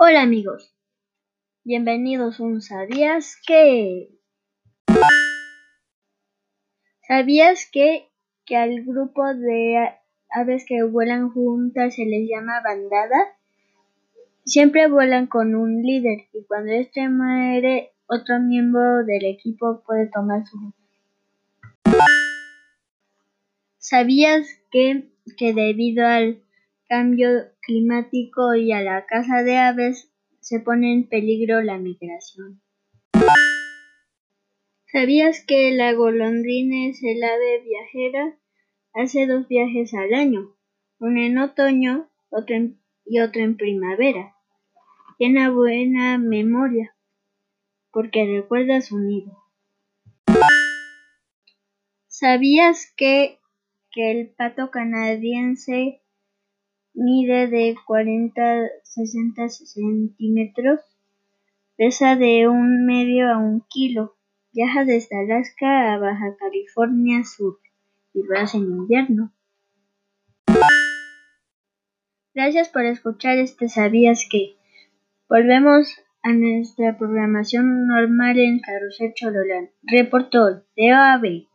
Hola amigos, bienvenidos a un ¿Sabías que? ¿Sabías que, que al grupo de aves que vuelan juntas se les llama bandada? Siempre vuelan con un líder y cuando este muere, otro miembro del equipo puede tomar su lugar. ¿Sabías que, que debido al cambio climático y a la caza de aves se pone en peligro la migración. ¿Sabías que la golondrina es el ave viajera? Hace dos viajes al año, uno en otoño y otro en primavera. Tiene buena memoria porque recuerda su nido. ¿Sabías que, que el pato canadiense mide de 40-60 centímetros, pesa de un medio a un kilo, viaja desde Alaska a Baja California Sur y lo hace en invierno. Gracias por escuchar este Sabías que. Volvemos a nuestra programación normal en Carrusel Chololán. Reportó de OAB.